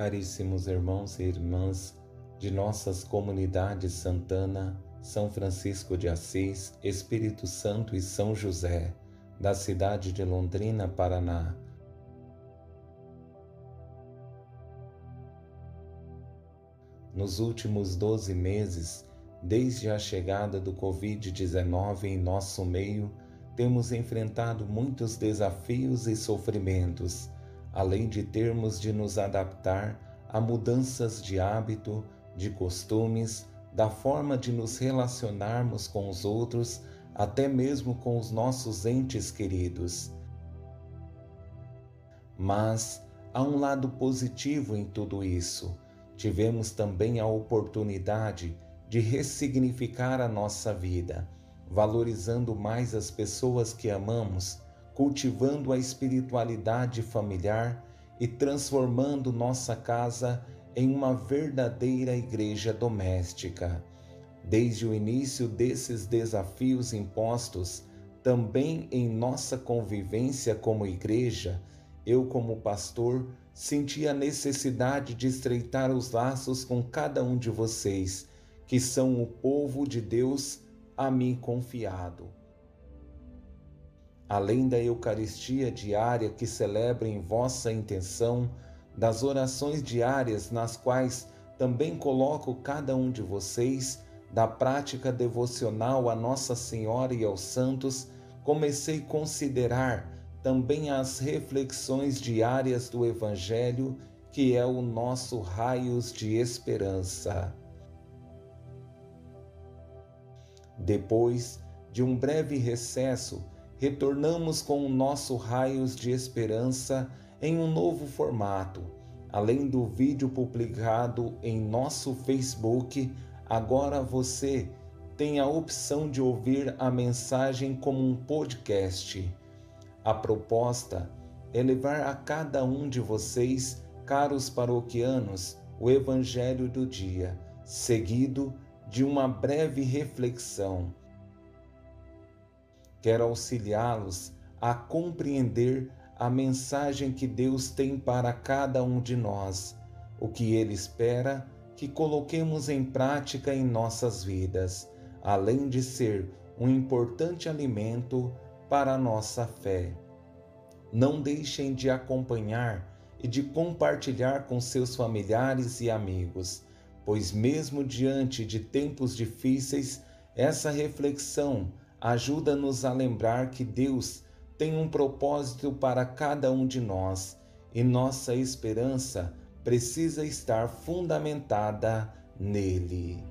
Caríssimos irmãos e irmãs de nossas comunidades Santana, São Francisco de Assis, Espírito Santo e São José, da cidade de Londrina, Paraná. Nos últimos 12 meses, desde a chegada do Covid-19 em nosso meio, temos enfrentado muitos desafios e sofrimentos, além de termos de nos adaptar a mudanças de hábito, de costumes, da forma de nos relacionarmos com os outros, até mesmo com os nossos entes queridos. Mas há um lado positivo em tudo isso. Tivemos também a oportunidade de ressignificar a nossa vida, valorizando mais as pessoas que amamos, cultivando a espiritualidade familiar e transformando nossa casa em uma verdadeira igreja doméstica. Desde o início desses desafios impostos, também em nossa convivência como igreja, eu, como pastor, senti a necessidade de estreitar os laços com cada um de vocês que são o povo de Deus a mim confiado. Além da Eucaristia diária que celebro em vossa intenção, das orações diárias nas quais também coloco cada um de vocês, da prática devocional a Nossa Senhora e aos santos, comecei a considerar também as reflexões diárias do Evangelho, que é o nosso raios de esperança. Depois de um breve recesso, retornamos com o nosso Raios de Esperança em um novo formato. Além do vídeo publicado em nosso Facebook, agora você tem a opção de ouvir a mensagem como um podcast. A proposta é levar a cada um de vocês, caros paroquianos, o Evangelho do dia, seguido de uma breve reflexão. Quero auxiliá-los a compreender a mensagem que Deus tem para cada um de nós, o que Ele espera que coloquemos em prática em nossas vidas, além de ser um importante alimento para a nossa fé. Não deixem de acompanhar e de compartilhar com seus familiares e amigos pois, mesmo diante de tempos difíceis, essa reflexão ajuda-nos a lembrar que Deus tem um propósito para cada um de nós e nossa esperança precisa estar fundamentada nele.